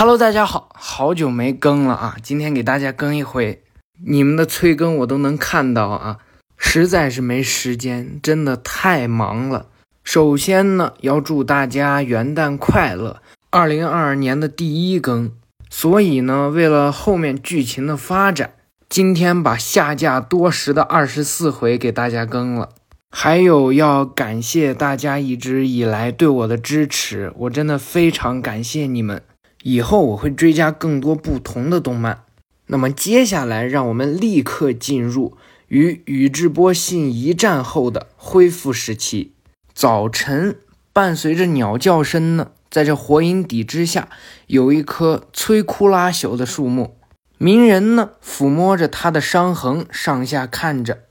Hello，大家好，好久没更了啊，今天给大家更一回。你们的催更我都能看到啊，实在是没时间，真的太忙了。首先呢，要祝大家元旦快乐，二零二二年的第一更。所以呢，为了后面剧情的发展，今天把下架多时的二十四回给大家更了。还有要感谢大家一直以来对我的支持，我真的非常感谢你们。以后我会追加更多不同的动漫。那么接下来，让我们立刻进入与宇智波信一战后的恢复时期。早晨，伴随着鸟叫声呢，在这火影底之下，有一棵摧枯拉朽的树木。鸣人呢，抚摸着他的伤痕，上下看着。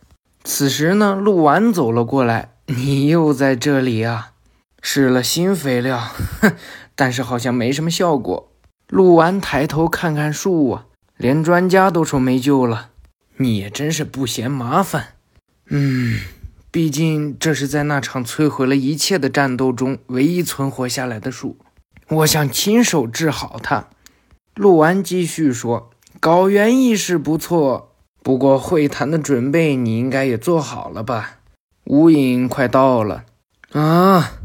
此时呢，鹿丸走了过来：“你又在这里啊？施了新肥料，哼，但是好像没什么效果。”鹿丸抬头看看树啊。连专家都说没救了，你也真是不嫌麻烦。嗯，毕竟这是在那场摧毁了一切的战斗中唯一存活下来的树，我想亲手治好它。陆完继续说：“搞园艺是不错，不过会谈的准备你应该也做好了吧？无影快到了啊！”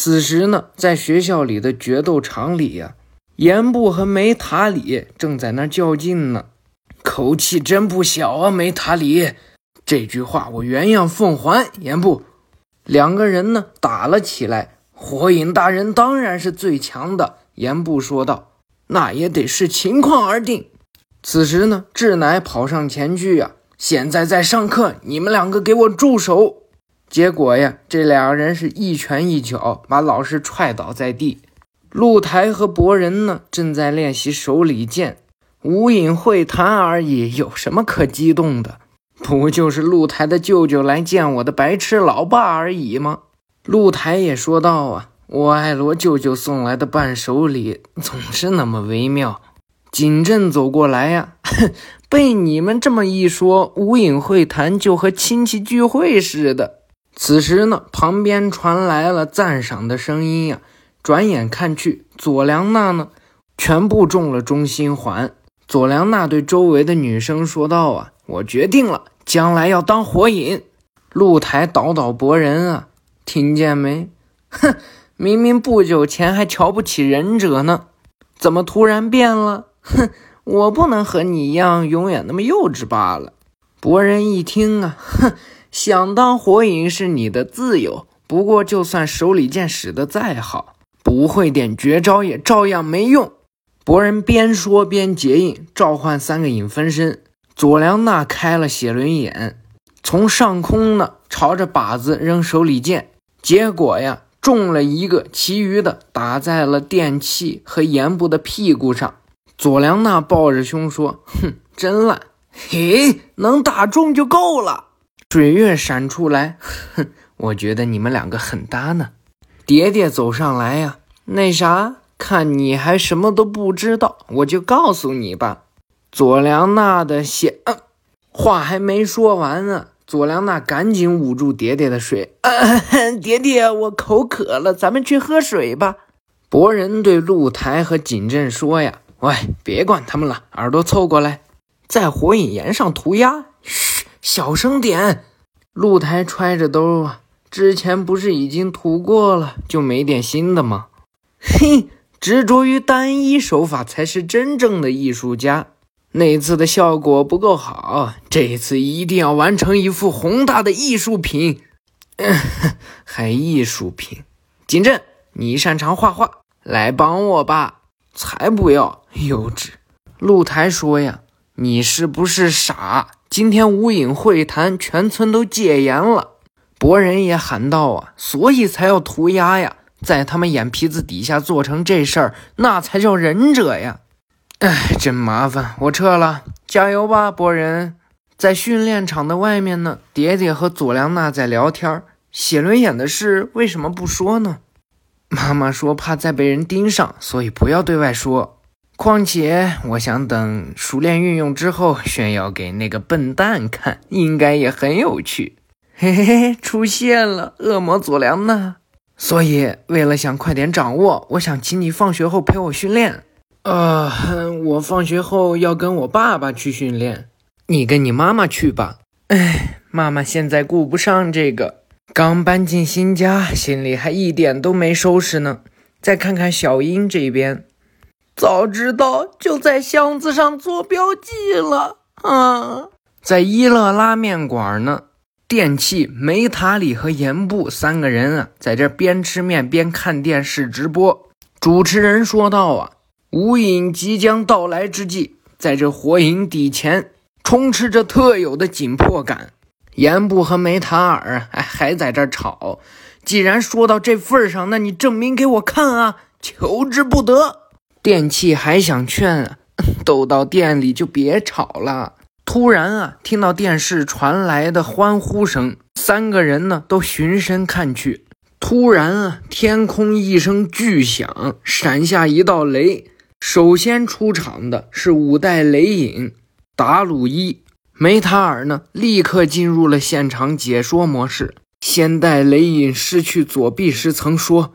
此时呢，在学校里的决斗场里呀。岩部和梅塔里正在那较劲呢，口气真不小啊！梅塔里，这句话我原样奉还。岩部，两个人呢打了起来。火影大人当然是最强的，岩部说道。那也得视情况而定。此时呢，志乃跑上前去呀，现在在上课，你们两个给我住手！结果呀，这两人是一拳一脚把老师踹倒在地。露台和博人呢，正在练习手里剑，无影会谈而已，有什么可激动的？不就是露台的舅舅来见我的白痴老爸而已吗？露台也说道：“啊，我爱罗舅舅送来的伴手礼总是那么微妙。”景镇走过来呀，被你们这么一说，无影会谈就和亲戚聚会似的。此时呢，旁边传来了赞赏的声音呀。转眼看去，佐良娜呢，全部中了中心环。佐良娜对周围的女生说道：“啊，我决定了，将来要当火影。”露台倒倒博人啊，听见没？哼，明明不久前还瞧不起忍者呢，怎么突然变了？哼，我不能和你一样永远那么幼稚罢了。博人一听啊，哼，想当火影是你的自由，不过就算手里剑使得再好。不会点绝招也照样没用。博人边说边结印，召唤三个影分身。佐良娜开了写轮眼，从上空呢朝着靶子扔手里剑，结果呀中了一个，其余的打在了电器和岩部的屁股上。佐良娜抱着胸说：“哼，真烂！嘿，能打中就够了。”水月闪出来，哼，我觉得你们两个很搭呢。蝶蝶走上来呀，那啥，看你还什么都不知道，我就告诉你吧。佐良娜的血，话还没说完呢，佐良娜赶紧捂住蝶蝶的水。呃。蝶蝶，我口渴了，咱们去喝水吧。博人对露台和景镇说呀：“喂，别管他们了，耳朵凑过来，在火影岩上涂鸦。小声点。”露台揣着兜啊。之前不是已经涂过了，就没点新的吗？嘿，执着于单一手法才是真正的艺术家。那次的效果不够好，这次一定要完成一幅宏大的艺术品。还艺术品？景镇，你擅长画画，来帮我吧。才不要，幼稚。露台说呀，你是不是傻？今天无影会谈，全村都戒严了。博人也喊道：“啊，所以才要涂鸦呀，在他们眼皮子底下做成这事儿，那才叫忍者呀！哎，真麻烦，我撤了，加油吧，博人。”在训练场的外面呢，蝶蝶和佐良娜在聊天。写轮眼的事为什么不说呢？妈妈说怕再被人盯上，所以不要对外说。况且，我想等熟练运用之后，炫耀给那个笨蛋看，应该也很有趣。嘿嘿嘿，出现了恶魔佐良娜，所以为了想快点掌握，我想请你放学后陪我训练。呃，我放学后要跟我爸爸去训练，你跟你妈妈去吧。哎，妈妈现在顾不上这个，刚搬进新家，心里还一点都没收拾呢。再看看小英这边，早知道就在箱子上做标记了。啊，在一乐拉面馆呢，电器梅塔里和盐部三个人啊，在这边吃面边看电视直播。主持人说道啊。无影即将到来之际，在这火影底前，充斥着特有的紧迫感。盐部和梅塔尔哎还在这吵。既然说到这份上，那你证明给我看啊！求之不得。电器还想劝啊，都到店里就别吵了。突然啊，听到电视传来的欢呼声，三个人呢都循声看去。突然啊，天空一声巨响，闪下一道雷。首先出场的是五代雷影达鲁伊梅塔尔呢，立刻进入了现场解说模式。先代雷影失去左臂时曾说：“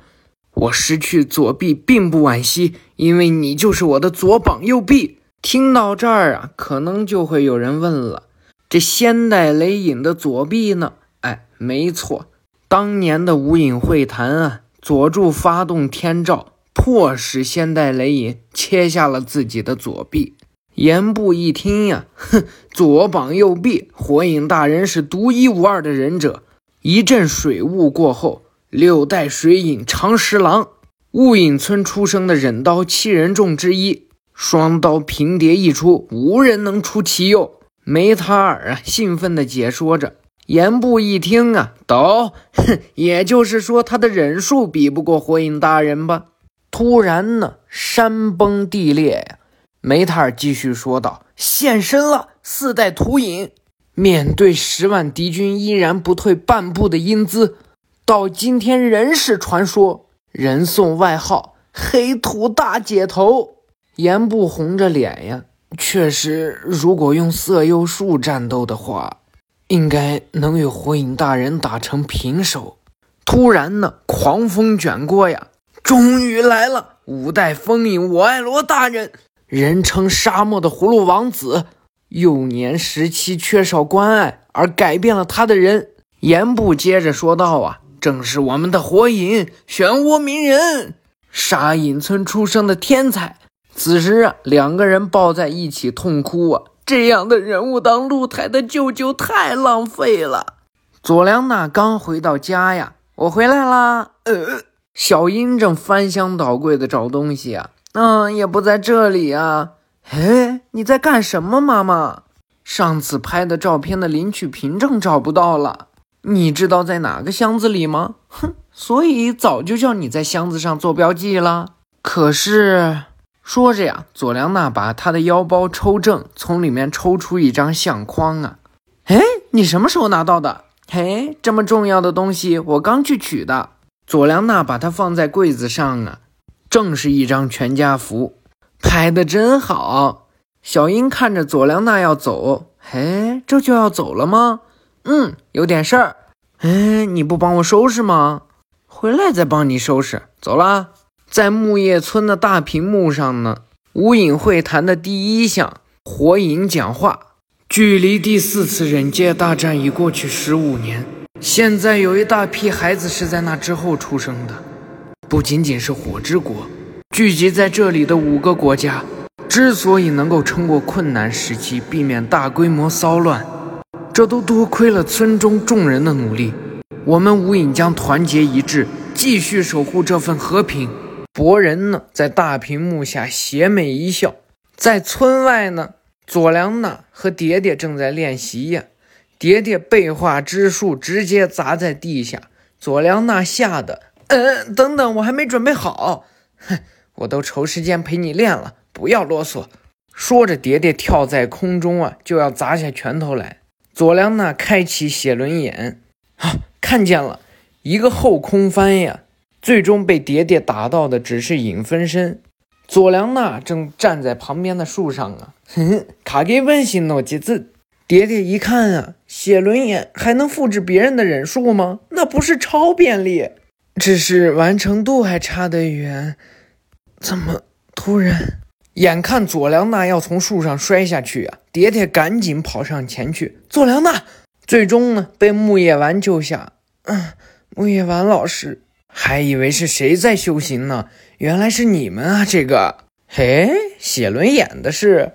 我失去左臂并不惋惜，因为你就是我的左膀右臂。”听到这儿啊，可能就会有人问了：这先代雷影的左臂呢？哎，没错，当年的无影会谈啊，佐助发动天照。迫使先代雷影切下了自己的左臂。言部一听呀，哼，左膀右臂，火影大人是独一无二的忍者。一阵水雾过后，六代水影长十郎，雾隐村出生的忍刀七人众之一，双刀平叠一出，无人能出其右。梅塔尔啊，兴奋地解说着。岩部一听啊，道，哼，也就是说他的忍术比不过火影大人吧？突然呢，山崩地裂呀！梅塔尔继续说道：“现身了，四代土影，面对十万敌军依然不退半步的英姿，到今天仍是传说，人送外号‘黑土大姐头’。”言不红着脸呀，确实，如果用色诱术战斗的话，应该能与火影大人打成平手。突然呢，狂风卷过呀！终于来了！五代风影我爱罗大人，人称沙漠的葫芦王子，幼年时期缺少关爱而改变了他的人。言部接着说道：“啊，正是我们的火影漩涡鸣人，沙隐村出生的天才。此时啊，两个人抱在一起痛哭啊，这样的人物当露台的舅舅太浪费了。”佐良娜刚回到家呀，我回来啦。呃。小樱正翻箱倒柜的找东西啊，嗯，也不在这里啊。哎，你在干什么，妈妈？上次拍的照片的领取凭证找不到了，你知道在哪个箱子里吗？哼，所以早就叫你在箱子上做标记了。可是，说着呀，佐良娜把她的腰包抽正，从里面抽出一张相框啊。哎，你什么时候拿到的？嘿，这么重要的东西，我刚去取的。佐良娜把它放在柜子上啊，正是一张全家福，拍的真好。小英看着佐良娜要走，嘿，这就要走了吗？嗯，有点事儿。哎，你不帮我收拾吗？回来再帮你收拾。走啦。在木叶村的大屏幕上呢，无影会谈的第一项火影讲话。距离第四次忍界大战已过去十五年。现在有一大批孩子是在那之后出生的，不仅仅是火之国，聚集在这里的五个国家，之所以能够撑过困难时期，避免大规模骚乱，这都多亏了村中众人的努力。我们无影将团结一致，继续守护这份和平。博人呢，在大屏幕下邪魅一笑。在村外呢，佐良娜和蝶蝶正在练习呀。蝶蝶背化之术直接砸在地下，佐良娜吓得，嗯，等等，我还没准备好。哼，我都抽时间陪你练了，不要啰嗦。说着，蝶蝶跳在空中啊，就要砸下拳头来。佐良娜开启写轮眼，啊，看见了一个后空翻呀，最终被蝶蝶打到的只是影分身。佐良娜正站在旁边的树上啊，哼哼，卡给温馨诺几字。蝶蝶一看啊，写轮眼还能复制别人的忍术吗？那不是超便利，只是完成度还差得远。怎么突然眼看佐良娜要从树上摔下去啊，蝶蝶赶紧跑上前去。佐良娜最终呢被木叶丸救下。嗯，木叶丸老师还以为是谁在修行呢，原来是你们啊！这个，嘿，写轮眼的是？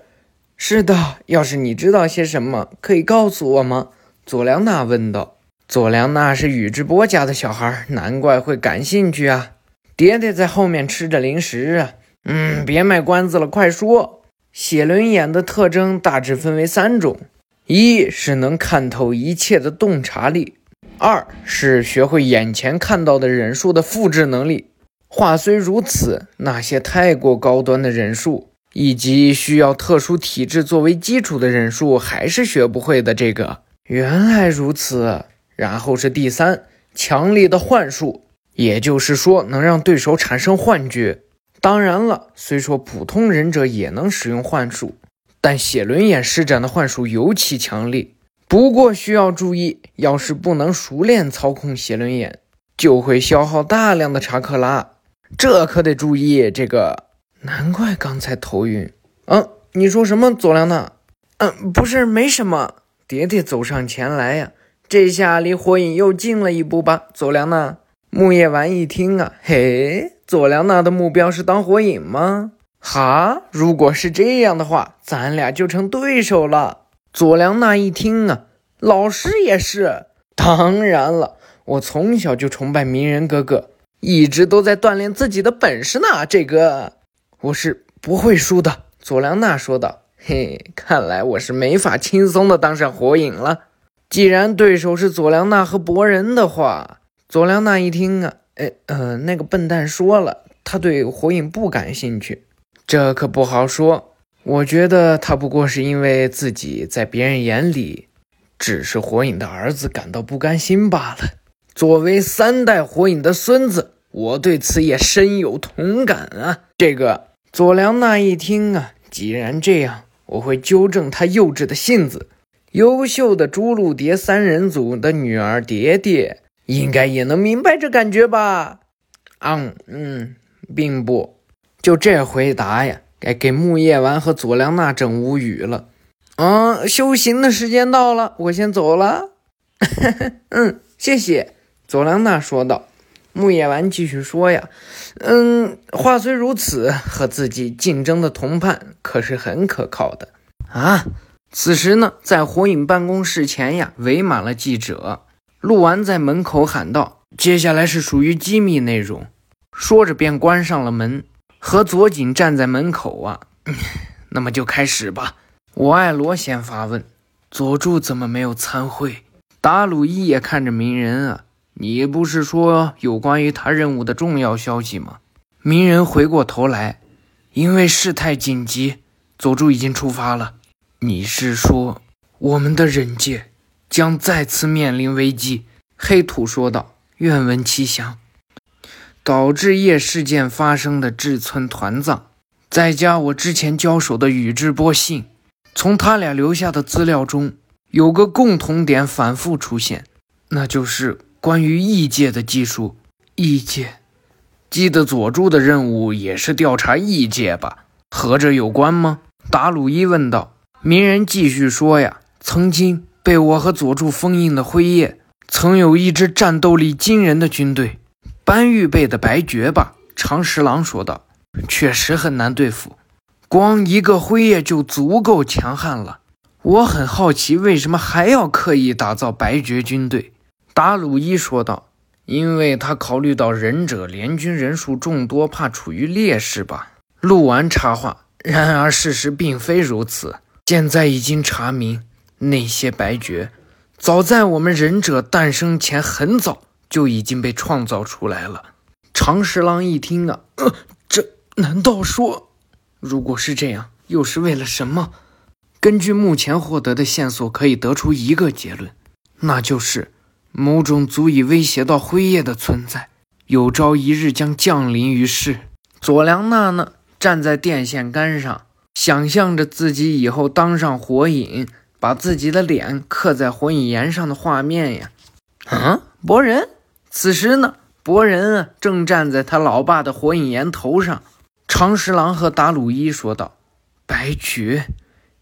是的。要是你知道些什么，可以告诉我吗？佐良娜问道。佐良娜是宇智波家的小孩，难怪会感兴趣啊。蝶蝶在后面吃着零食啊。嗯，别卖关子了，快说！写轮眼的特征大致分为三种：一是能看透一切的洞察力；二是学会眼前看到的忍术的复制能力。话虽如此，那些太过高端的忍术以及需要特殊体质作为基础的忍术，还是学不会的。这个原来如此。然后是第三，强力的幻术，也就是说能让对手产生幻觉。当然了，虽说普通忍者也能使用幻术，但写轮眼施展的幻术尤其强烈。不过需要注意，要是不能熟练操控写轮眼，就会消耗大量的查克拉，这可得注意。这个难怪刚才头晕。嗯，你说什么，佐良娜？嗯，不是，没什么。蝶蝶走上前来呀，这下离火影又近了一步吧，佐良娜。木叶丸一听啊，嘿。佐良娜的目标是当火影吗？哈，如果是这样的话，咱俩就成对手了。佐良娜一听啊，老师也是。当然了，我从小就崇拜鸣人哥哥，一直都在锻炼自己的本事呢。这个我是不会输的。佐良娜说道。嘿，看来我是没法轻松的当上火影了。既然对手是佐良娜和博人的话，佐良娜一听啊。哎，呃，那个笨蛋说了，他对火影不感兴趣，这可不好说。我觉得他不过是因为自己在别人眼里只是火影的儿子感到不甘心罢了。作为三代火影的孙子，我对此也深有同感啊。这个佐良娜一听啊，既然这样，我会纠正他幼稚的性子。优秀的朱露蝶三人组的女儿蝶蝶。应该也能明白这感觉吧？嗯嗯，并不。就这回答呀，该给木叶丸和佐良娜整无语了。嗯，修行的时间到了，我先走了。嗯，谢谢。佐良娜说道。木叶丸继续说呀，嗯，话虽如此，和自己竞争的同伴可是很可靠的啊。此时呢，在火影办公室前呀，围满了记者。陆丸在门口喊道：“接下来是属于机密内容。”说着便关上了门，和佐井站在门口啊。那么就开始吧。我爱罗先发问：“佐助怎么没有参会？”达鲁伊也看着鸣人啊：“你不是说有关于他任务的重要消息吗？”鸣人回过头来：“因为事态紧急，佐助已经出发了。你是说我们的忍界？”将再次面临危机，黑土说道。愿闻其详。导致夜事件发生的志村团藏，再加我之前交手的宇智波信，从他俩留下的资料中，有个共同点反复出现，那就是关于异界的技术。异界，记得佐助的任务也是调查异界吧？和这有关吗？达鲁伊问道。鸣人继续说呀，曾经。被我和佐助封印的辉夜，曾有一支战斗力惊人的军队。班玉备的白绝吧？长十郎说道。确实很难对付，光一个辉夜就足够强悍了。我很好奇，为什么还要刻意打造白绝军队？达鲁伊说道。因为他考虑到忍者联军人数众多，怕处于劣势吧。陆丸插话。然而事实并非如此，现在已经查明。那些白绝，早在我们忍者诞生前很早就已经被创造出来了。长十郎一听啊，呃，这难道说，如果是这样，又是为了什么？根据目前获得的线索，可以得出一个结论，那就是某种足以威胁到辉夜的存在，有朝一日将降临于世。佐良娜呢，站在电线杆上，想象着自己以后当上火影。把自己的脸刻在火影岩上的画面呀，啊！博人此时呢，博人啊正站在他老爸的火影岩头上，长十郎和达鲁伊说道：“白绝？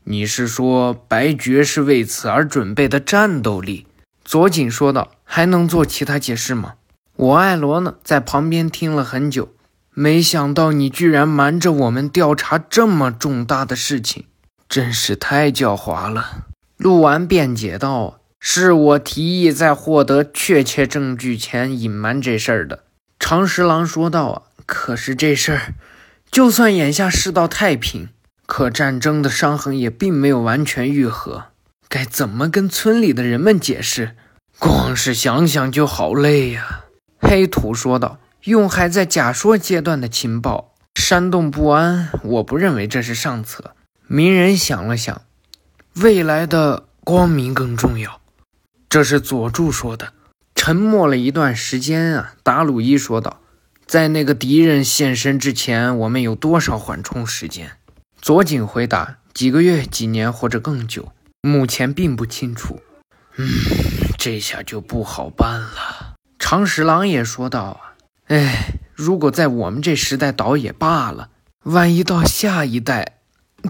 你是说白绝是为此而准备的战斗力？”佐井说道：“还能做其他解释吗？”我爱罗呢，在旁边听了很久，没想到你居然瞒着我们调查这么重大的事情，真是太狡猾了。陆丸辩解道：“是我提议在获得确切证据前隐瞒这事儿的。”长十郎说道：“啊，可是这事儿，就算眼下世道太平，可战争的伤痕也并没有完全愈合，该怎么跟村里的人们解释？光是想想就好累呀。”黑土说道：“用还在假说阶段的情报煽动不安，我不认为这是上策。”鸣人想了想，未来的光明更重要。这是佐助说的。沉默了一段时间啊，达鲁伊说道：“在那个敌人现身之前，我们有多少缓冲时间？”佐井回答：“几个月、几年或者更久，目前并不清楚。”嗯，这下就不好办了。长十郎也说道：“啊，哎，如果在我们这时代倒也罢了，万一到下一代，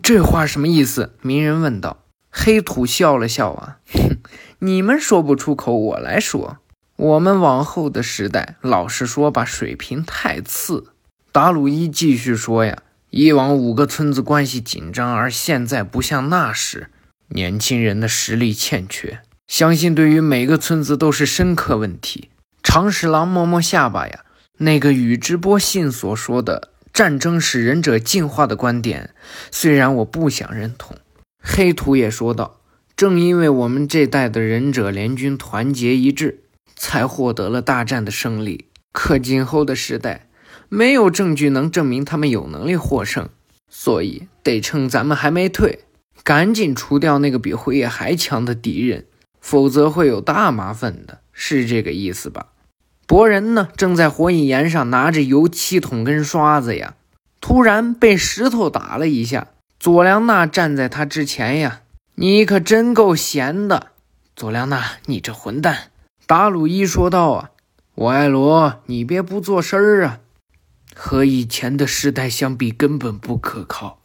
这话什么意思？”鸣人问道。黑土笑了笑：“啊，哼，你们说不出口，我来说。我们往后的时代，老实说吧，水平太次。”达鲁伊继续说：“呀，以往五个村子关系紧张，而现在不像那时，年轻人的实力欠缺，相信对于每个村子都是深刻问题。”长十郎摸摸下巴呀，那个宇智波信所说的战争使忍者进化的观点，虽然我不想认同。黑土也说道：“正因为我们这代的忍者联军团结一致，才获得了大战的胜利。可今后的时代，没有证据能证明他们有能力获胜，所以得趁咱们还没退，赶紧除掉那个比辉夜还强的敌人，否则会有大麻烦的。是这个意思吧？”博人呢，正在火影岩上拿着油漆桶跟刷子呀，突然被石头打了一下。佐良娜站在他之前呀，你可真够闲的，佐良娜，你这混蛋！达鲁伊说道啊，我爱罗，你别不做声儿啊，和以前的时代相比，根本不可靠。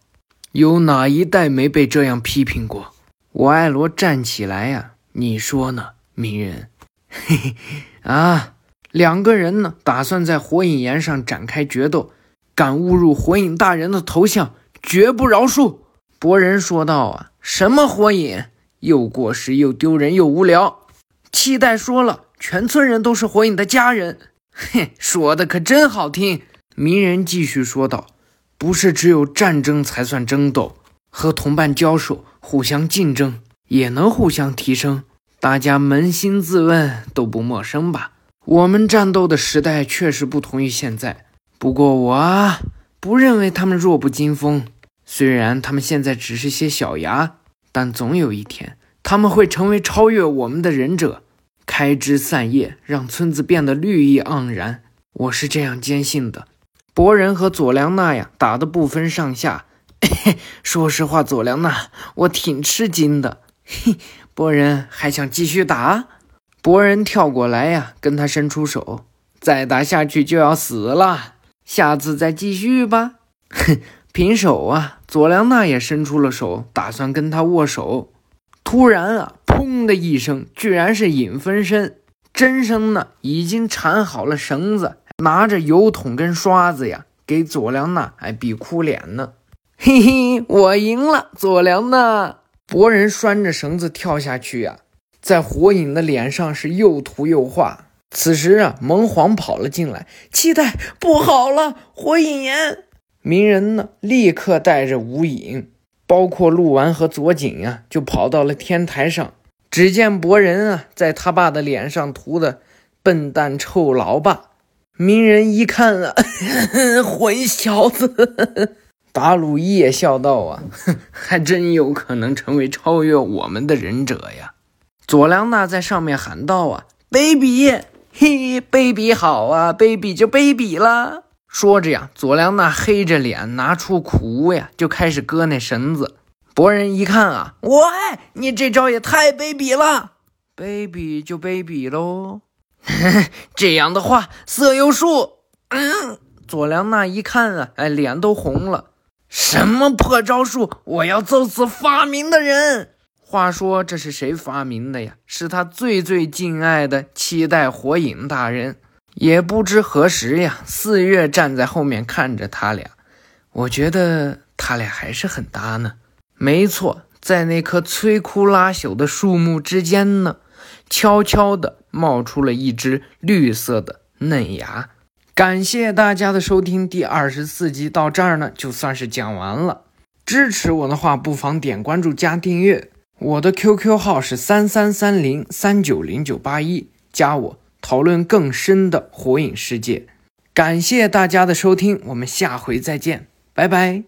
有哪一代没被这样批评过？我爱罗站起来呀，你说呢，鸣人？嘿 嘿啊！两个人呢，打算在火影岩上展开决斗，敢侮辱火影大人的头像，绝不饶恕。博人说道：“啊，什么火影，又过时又丢人又无聊。”七代说了：“全村人都是火影的家人。”嘿，说的可真好听。鸣人继续说道：“不是只有战争才算争斗，和同伴交手，互相竞争，也能互相提升。大家扪心自问，都不陌生吧？”我们战斗的时代确实不同于现在，不过我不认为他们弱不禁风。虽然他们现在只是些小芽，但总有一天他们会成为超越我们的忍者，开枝散叶，让村子变得绿意盎然。我是这样坚信的。博人和佐良娜呀打得不分上下。说实话，佐良娜，我挺吃惊的。嘿，博人还想继续打？博人跳过来呀，跟他伸出手，再打下去就要死了。下次再继续吧。哼，平手啊！佐良娜也伸出了手，打算跟他握手。突然啊，砰的一声，居然是影分身。真身呢，已经缠好了绳子，拿着油桶跟刷子呀，给佐良娜还比哭脸呢。嘿嘿，我赢了，佐良娜。博人拴着绳子跳下去呀。在火影的脸上是又涂又画。此时啊，蒙黄跑了进来，期待不好了，火影岩！鸣人呢，立刻带着无影，包括鹿丸和佐井啊，就跑到了天台上。只见博人啊，在他爸的脸上涂的“笨蛋臭老爸”。鸣人一看啊，混小子！达鲁伊也笑道啊，还真有可能成为超越我们的忍者呀！佐良娜在上面喊道：“啊，卑鄙！嘿，卑鄙好啊，卑鄙就卑鄙了。”说着呀，佐良娜黑着脸，拿出苦无呀，就开始割那绳子。博人一看啊，喂，你这招也太卑鄙了！卑鄙就卑鄙喽。这样的话，色有数。嗯，佐良娜一看啊，哎，脸都红了。什么破招数！我要揍死发明的人！话说这是谁发明的呀？是他最最敬爱的七代火影大人。也不知何时呀，四月站在后面看着他俩，我觉得他俩还是很搭呢。没错，在那棵摧枯拉朽的树木之间呢，悄悄地冒出了一只绿色的嫩芽。感谢大家的收听，第二十四集到这儿呢，就算是讲完了。支持我的话，不妨点关注加订阅。我的 QQ 号是三三三零三九零九八一，加我讨论更深的火影世界。感谢大家的收听，我们下回再见，拜拜。